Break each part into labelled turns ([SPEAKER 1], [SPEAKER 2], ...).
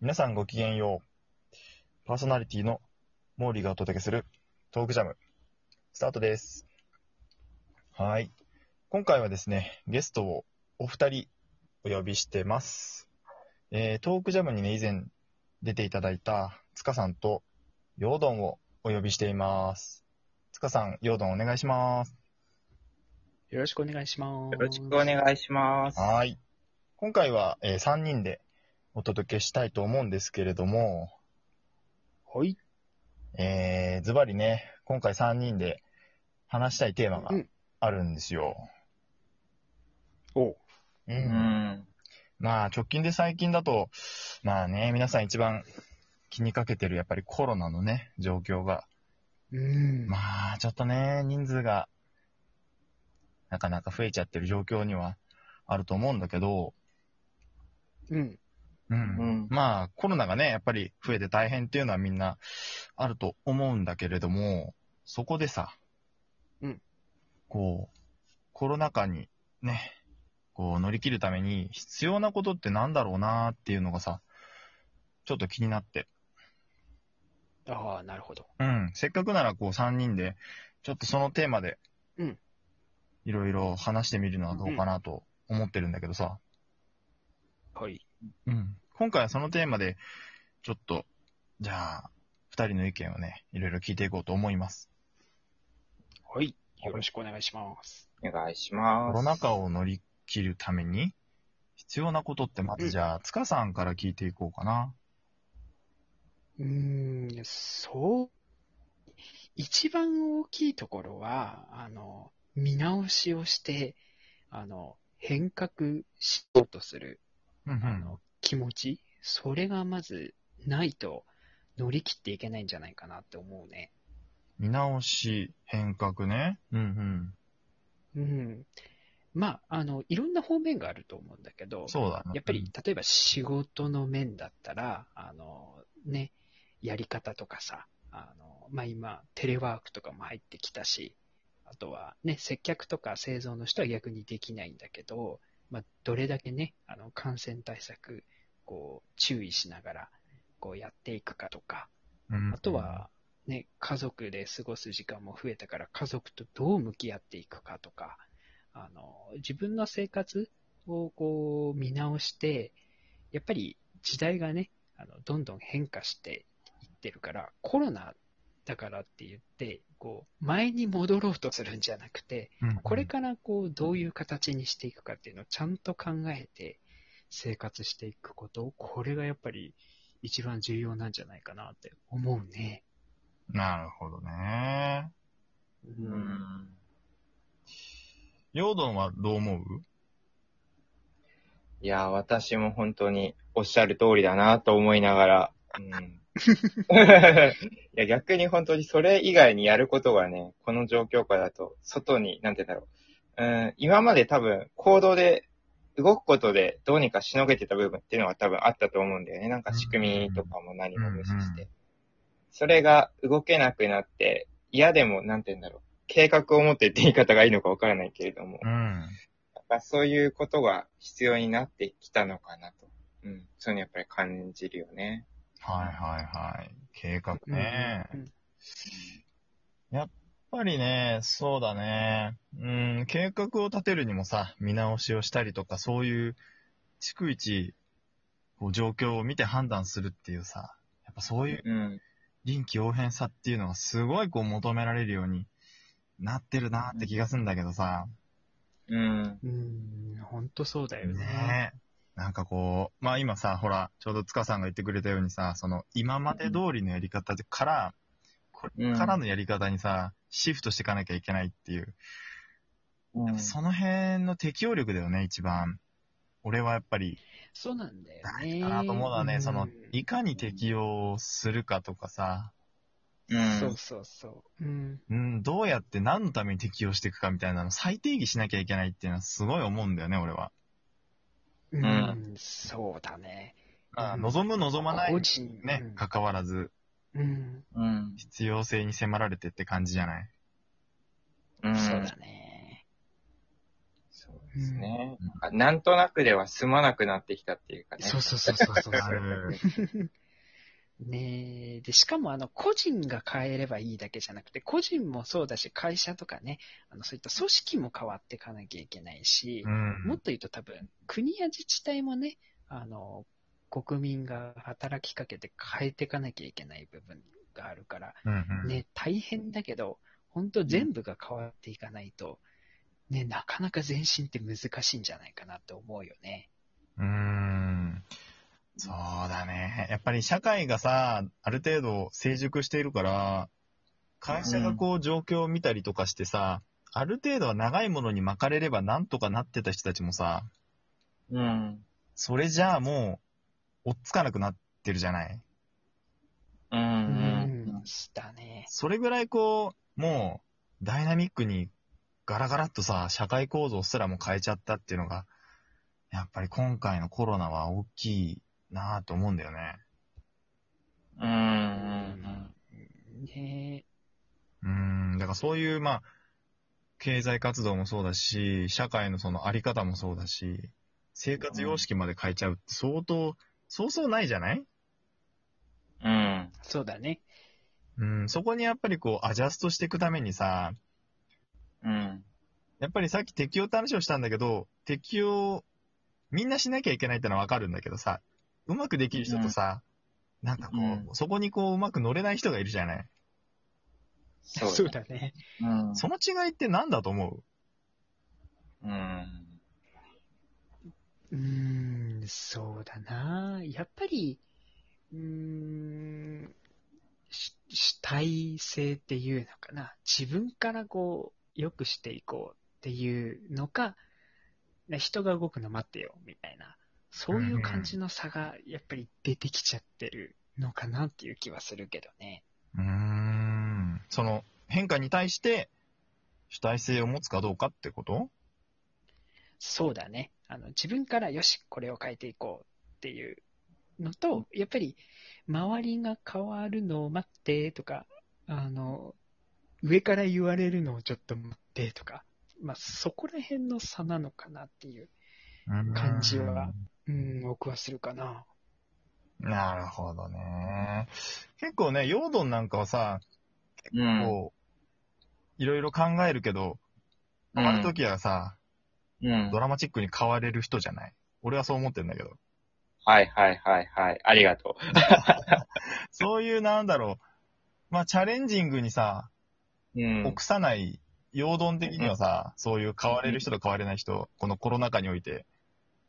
[SPEAKER 1] 皆さんごきげんよう。パーソナリティのモーリーがお届けするトークジャム、スタートです。はい。今回はですね、ゲストをお二人お呼びしてます。えー、トークジャムにね、以前出ていただいた塚さんとヨードンをお呼びしています。塚さん、ヨードンお願いします。
[SPEAKER 2] よろしくお願いします。
[SPEAKER 3] よろしくお願いします。
[SPEAKER 1] はい。今回は、え3人でお届けしたいと思うんですけれども、
[SPEAKER 2] はい。
[SPEAKER 1] えー、ズバリね、今回3人で話したいテーマが
[SPEAKER 2] うん
[SPEAKER 1] あるんですよ。
[SPEAKER 2] おう。
[SPEAKER 1] う。
[SPEAKER 3] うんん。
[SPEAKER 1] まあ、直近で最近だと、まあね、皆さん一番気にかけてるやっぱりコロナのね、状況が、
[SPEAKER 2] うん。
[SPEAKER 1] まあ、ちょっとね、人数がなかなか増えちゃってる状況にはあると思うんだけど、
[SPEAKER 2] うん。
[SPEAKER 1] うん。
[SPEAKER 3] うん
[SPEAKER 1] まあ、コロナがね、やっぱり増えて大変っていうのはみんなあると思うんだけれども、そこでさ、
[SPEAKER 2] うん。
[SPEAKER 1] こう、コロナ禍にね、こう乗り切るために必要なことってなんだろうなっていうのがさ、ちょっと気になって。
[SPEAKER 2] ああ、なるほど。
[SPEAKER 1] うん。せっかくならこう3人で、ちょっとそのテーマで、
[SPEAKER 2] うん。
[SPEAKER 1] いろいろ話してみるのはどうかなと思ってるんだけどさ、
[SPEAKER 2] はい。
[SPEAKER 1] うん。今回はそのテーマで、ちょっと、じゃあ、二人の意見をね、いろいろ聞いていこうと思います。
[SPEAKER 2] はい。よろしくお願いします。
[SPEAKER 3] お願いし
[SPEAKER 1] コ
[SPEAKER 3] ます。
[SPEAKER 1] ロナ禍を乗り切るために、必要なことって、まずじゃあ、塚さんから聞いていこうかな。
[SPEAKER 2] うーん、そう。一番大きいところは、あの、見直しをして、あの、変革しようとする、
[SPEAKER 1] うん
[SPEAKER 2] あの、気持ち、それがまずないと乗り切っていけないんじゃないかなって思うね。
[SPEAKER 1] 見直し、変革ね。うん
[SPEAKER 2] うん。まあ、あの、いろんな方面があると思うんだけど
[SPEAKER 1] う、ん。そうだね。
[SPEAKER 2] やっぱり、例えば仕事の面だったら、あの、ね、やり方とかさ、あの、まあ、今、テレワークとかも入ってきたし、あとはね、接客とか製造の人は逆にできないんだけど、まあ、どれだけね、あの、感染対策、こう、注意しながら、こうやっていくかとか、
[SPEAKER 1] うん、
[SPEAKER 2] あとは、ね、家族で過ごす時間も増えたから、家族とどう向き合っていくかとか、あの、自分の生活をこう見直して、やっぱり時代がね、あの、どんどん変化していってるから、コロナだからって言って、こう、前に戻ろうとするんじゃなくて、
[SPEAKER 1] うん、
[SPEAKER 2] これからこう、どういう形にしていくかっていうのをちゃんと考えて生活していくこと、これがやっぱり一番重要なんじゃないかなって思うね。
[SPEAKER 1] なるほどね。
[SPEAKER 2] う
[SPEAKER 3] うん。
[SPEAKER 1] ヨードンはどう思う？
[SPEAKER 3] いや、私も本当におっしゃる通りだなと思いながら。うん。いや、逆に本当にそれ以外にやることがね、この状況下だと、外に、なんて言うんだろう。うん、今まで多分、行動で、動くことでどうにかしのげてた部分っていうのは多分あったと思うんだよね。なんか仕組みとかも何も無視して。それが動けなくなって、嫌でも、なんて言うんだろう。計画を持ってって言い方がいいのかわからないけれども。
[SPEAKER 1] うん。
[SPEAKER 3] やっぱそういうことが必要になってきたのかなと。うん。そういうのやっぱり感じるよね。
[SPEAKER 1] はいはいはい。計画ね。
[SPEAKER 2] うん
[SPEAKER 1] やっぱりね、そうだね。うん、計画を立てるにもさ、見直しをしたりとか、そういう、逐一、こう、状況を見て判断するっていうさ、やっぱそういう
[SPEAKER 3] うん。
[SPEAKER 1] 臨機応変さっていうのがすごいこう求められるようになってるなって気がするんだけどさ、
[SPEAKER 3] うん。
[SPEAKER 2] うん、本当そうだよね。
[SPEAKER 1] ねえ。なんかこう、まあ今さ、ほら、ちょうど塚さんが言ってくれたようにさ、その今まで通りのやり方でから、これからのやり方にさ、シフトしていかなきゃいけないっていう、
[SPEAKER 3] うん
[SPEAKER 1] その辺の適応力だよね、一番。俺はやっぱり
[SPEAKER 2] そうなんだよ
[SPEAKER 1] 大
[SPEAKER 2] ね。
[SPEAKER 1] 事かなと思うのはね、
[SPEAKER 2] ん
[SPEAKER 1] その、いかに適応するかとかさ、
[SPEAKER 3] うん。
[SPEAKER 2] そうそうそう。うん。
[SPEAKER 1] うん、どうやって何のために適応していくかみたいなのを再定義しなきゃいけないっていうのはすごい思うんだよね、俺は。
[SPEAKER 2] うん、
[SPEAKER 3] ん
[SPEAKER 2] そうだね。
[SPEAKER 1] まあ、
[SPEAKER 2] うん
[SPEAKER 1] 望む望まないね、関わらず、
[SPEAKER 2] うん。
[SPEAKER 3] うん。
[SPEAKER 1] 必要性に迫られてって感じじゃない？
[SPEAKER 3] うん。
[SPEAKER 2] そうだね。
[SPEAKER 3] そうですね。なんとなくでは済まなくなってきたっていうかね。
[SPEAKER 2] そうそうそうそうそう。ねえ、で、しかもあの、個人が変えればいいだけじゃなくて、個人もそうだし、会社とかね、あの、そういった組織も変わっていかなきゃいけないし、
[SPEAKER 1] うん
[SPEAKER 2] もっと言うと多分、国や自治体もね、あの、国民が働きかけて変えていかなきゃいけない部分があるから、
[SPEAKER 1] うんうん
[SPEAKER 2] ね、大変だけど、本当全部が変わっていかないと、ね、なかなか前進って難しいんじゃないかなって思うよね。
[SPEAKER 1] うーん。そうだね。やっぱり社会がさ、ある程度成熟しているから、会社がこう状況を見たりとかしてさ、ある程度は長いものに巻かれればなんとかなってた人たちもさ、
[SPEAKER 3] うん。
[SPEAKER 1] それじゃあもう、追っつかなくなってるじゃない？
[SPEAKER 3] うん。
[SPEAKER 2] うん、だね。
[SPEAKER 1] それぐらいこう、もう、ダイナミックにガラガラっとさ、社会構造すらも変えちゃったっていうのが、やっぱり今回のコロナは大きいなぁと思うんだよね。
[SPEAKER 3] うん。うん。
[SPEAKER 2] ね
[SPEAKER 1] うーん、だからそういう、まあ、経済活動もそうだし、社会のそのあり方もそうだし、生活様式まで変えちゃうって相当、そうそうないじゃない？
[SPEAKER 3] うん。
[SPEAKER 2] そうだね。
[SPEAKER 1] うん、そこにやっぱりこう、アジャストしていくためにさ、
[SPEAKER 3] うん。
[SPEAKER 1] やっぱりさっき適用って話をしたんだけど、適用、みんなしなきゃいけないってのはわかるんだけどさ、うまくできる人とさ、なんかこう、
[SPEAKER 3] うん
[SPEAKER 1] そこにこう、うまく乗れない人がいるじゃない？
[SPEAKER 3] そう
[SPEAKER 2] そうだね。
[SPEAKER 3] うん。
[SPEAKER 1] その違いって何だと思う？
[SPEAKER 3] うん。
[SPEAKER 2] うーん、そうだな。やっぱり、うーん、し主体性っていうのかな。自分からこう、良くしていこうっていうのか、ね人が動くの待ってよ、みたいな。そういう感じの差が、やっぱり出てきちゃってるのかなっていう気はするけどね。
[SPEAKER 1] うーん。その変化に対して主体性を持つかどうかってこと？
[SPEAKER 2] そうだね。あの、自分からよし、これを変えていこうっていうのと、やっぱり、周りが変わるのを待ってとか、あの、上から言われるのをちょっと待ってとか、まあ、そこら辺の差なのかなっていう、感じはうん、僕はするかな。
[SPEAKER 1] なるほどね。結構ね、ヨードンなんかはさ、
[SPEAKER 3] うん。
[SPEAKER 1] こう、いろいろ考えるけど、変わるときはさ、
[SPEAKER 3] うん
[SPEAKER 1] ド。ラマチックに変われる人じゃない俺はそう思ってんだけど。
[SPEAKER 3] はいはいはいはい。ありがとう
[SPEAKER 1] そういうなんだろう。まあ、チャレンジングにさ、
[SPEAKER 3] う。ん。
[SPEAKER 1] 臆さない、陽動的にはさ、そういう変われる人と変われない人、このコロナ禍において、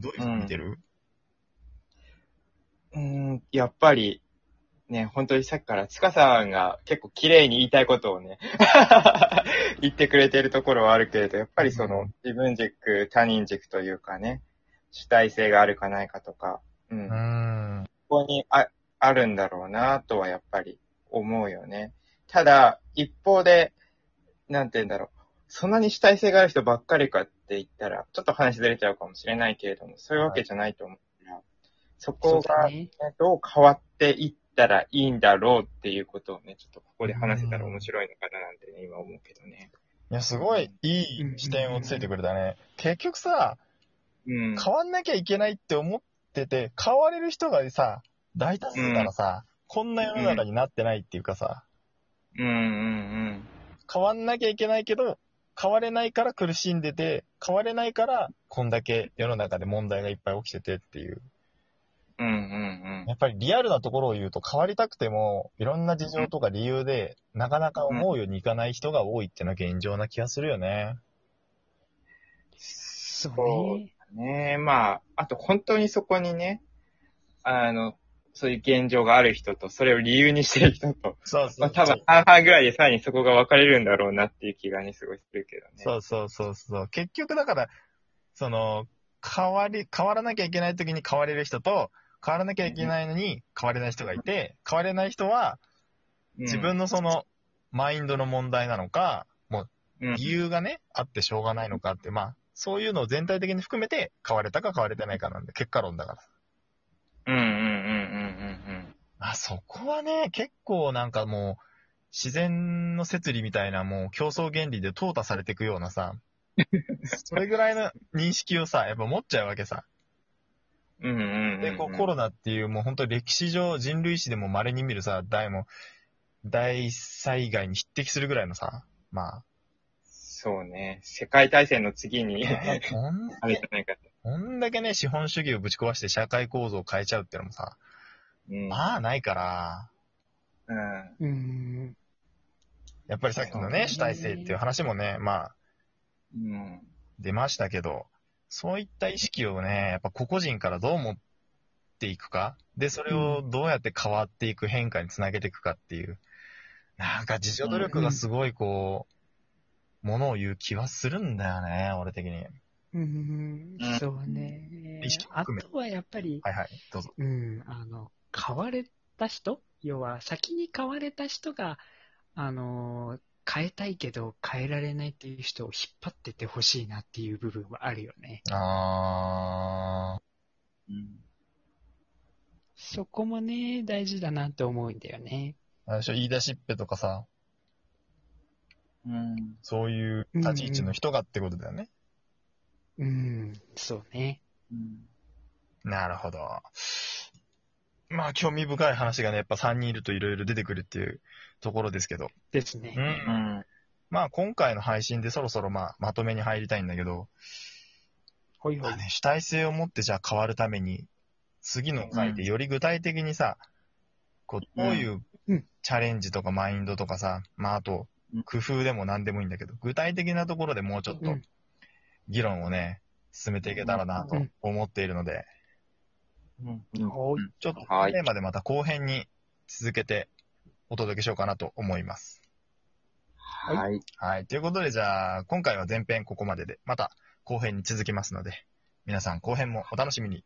[SPEAKER 1] どういうふうに見てる、
[SPEAKER 3] うん、やっぱり、ね、本当にさっきから、つかさんが結構綺麗に言いたいことをね、言ってくれてるところはあるけれど、やっぱりその、自分軸、他人軸というかね、主体性があるかないかとか、うん。
[SPEAKER 1] うん。
[SPEAKER 3] こにああるんだろうなとはやっぱり思うよね。ただ、一方で、なんて言うんだろう。そんなに主体性がある人ばっかりかって言ったら、ちょっと話ずれちゃうかもしれないけれども、そういうわけじゃないと思う。から、そこが、どう変わっていったらいいんだろうっていうことをね、ちょっとここで話せたら面白いのかななんてね、今思うけどね。
[SPEAKER 1] いや、すごいいい視点をついてくれたね。結局さ、
[SPEAKER 3] うん。
[SPEAKER 1] 変わんなきゃいけないって思ってて、変われる人がさ、大多数ならさ、こんな世の中になってないっていうかさ、
[SPEAKER 3] うん。うん。
[SPEAKER 1] 変わんなきゃいけないけど、変われないから苦しんでて、変われないから、こんだけ世の中で問題がいっぱい起きててっていう。
[SPEAKER 3] うん。うんうん
[SPEAKER 1] やっぱりリアルなところを言うと変わりたくても、いろんな事情とか理由で、なかなか思うようにいかない人が多いっていうのは現状な気がするよね。
[SPEAKER 2] そうね。
[SPEAKER 3] まあ、あと本当にそこにね、あの、そういう現状がある人と、それを理由にしてる人と、
[SPEAKER 1] そう
[SPEAKER 3] まあ多分半々ぐらいでさらにそこが分かれるんだろうなっていう気がね、すごいするけどね。
[SPEAKER 1] そうそうそうそう。結局だから、その、変わり、変わらなきゃいけない時に変われる人と、変わらなきゃいけないのに変われない人がいて、変われない人は
[SPEAKER 3] うん
[SPEAKER 1] 自分のその、マインドの問題なのか、も
[SPEAKER 3] う
[SPEAKER 1] 理由がね、あってしょうがないのかって、まあ、そういうのを全体的に含めて変われたか変われてないかなんで、結果論だから。
[SPEAKER 3] うんうんうんうんうん
[SPEAKER 1] あ、そこはね、結構なんかもう、自然の摂理みたいなもう競争原理で淘汰されていくようなさ、それぐらいの認識をさ、やっぱ持っちゃうわけさ。
[SPEAKER 3] うんうんうんうん。
[SPEAKER 1] で、こうコロナっていうもう本当歴史上人類史でも稀に見るさ、大も、大災害に匹敵するぐらいのさ、ま
[SPEAKER 3] そうね。世界大戦の次に、
[SPEAKER 1] あ、
[SPEAKER 3] れじゃないかと。
[SPEAKER 1] こんだけね、資本主義をぶち壊して社会構造を変えちゃうってのもさ、
[SPEAKER 3] うん。
[SPEAKER 1] まあないから、
[SPEAKER 3] うん。
[SPEAKER 2] うん。
[SPEAKER 1] やっぱりさっきの
[SPEAKER 2] ね
[SPEAKER 1] ね、主体性っていう話もね、まあ
[SPEAKER 3] うん。
[SPEAKER 1] 出ましたけど、そういった意識をね、やっぱ個々人からどう持っていくか、で、それをどうやって変わっていく変化につなげていくかっていう、なんか自助努力がすごいこう、ものを言う気はするんだよね、俺的に。
[SPEAKER 2] うん
[SPEAKER 3] うん
[SPEAKER 2] そうね
[SPEAKER 1] 意識。
[SPEAKER 2] あ
[SPEAKER 1] 含め
[SPEAKER 2] とはやっぱり、
[SPEAKER 1] はいはい、どうぞ。
[SPEAKER 2] うん、あの、買われた人？要は、先に買われた人が、あの、変えたいけど変えられないっていう人を引っ張ってってほしいなっていう部分はあるよね。
[SPEAKER 1] あ
[SPEAKER 3] うん。
[SPEAKER 2] そこもね、大事だなって思うんだよね。
[SPEAKER 1] ー、あれでしょ、言い出しっぺとかさ、
[SPEAKER 3] うん。
[SPEAKER 1] そういう立ち位置の人がってことだよね。
[SPEAKER 2] うん、そうね。
[SPEAKER 3] うん。
[SPEAKER 1] なるほど。まあ、興味深い話がね、やっぱ3人いるといろいろ出てくるっていうところですけど。
[SPEAKER 2] ですね。
[SPEAKER 1] う。
[SPEAKER 3] うんん。
[SPEAKER 1] まあ、今回の配信でそろそろまあ、まとめに入りたいんだけど、
[SPEAKER 2] ほいほい
[SPEAKER 1] まあ。ね、主体性を持ってじゃあ変わるために、次の回でより具体的にさ、こう、どういう
[SPEAKER 2] うん
[SPEAKER 1] チャレンジとかマインドとかさ、まあ、あと
[SPEAKER 3] うん、
[SPEAKER 1] 工夫でも何でもいいんだけど、具体的なところでもうちょっと
[SPEAKER 2] うん
[SPEAKER 1] 議論をね、進めていけたらなと
[SPEAKER 2] うん
[SPEAKER 1] 思っているので、
[SPEAKER 3] うん。
[SPEAKER 1] ちょっと
[SPEAKER 3] はい
[SPEAKER 1] テーマでまた後編に続けてお届けしようかなと思います。
[SPEAKER 3] はい。
[SPEAKER 1] はい。ということで、じゃあ、今回は前編ここまでで、また後編に続きますので、皆さん後編もお楽しみに。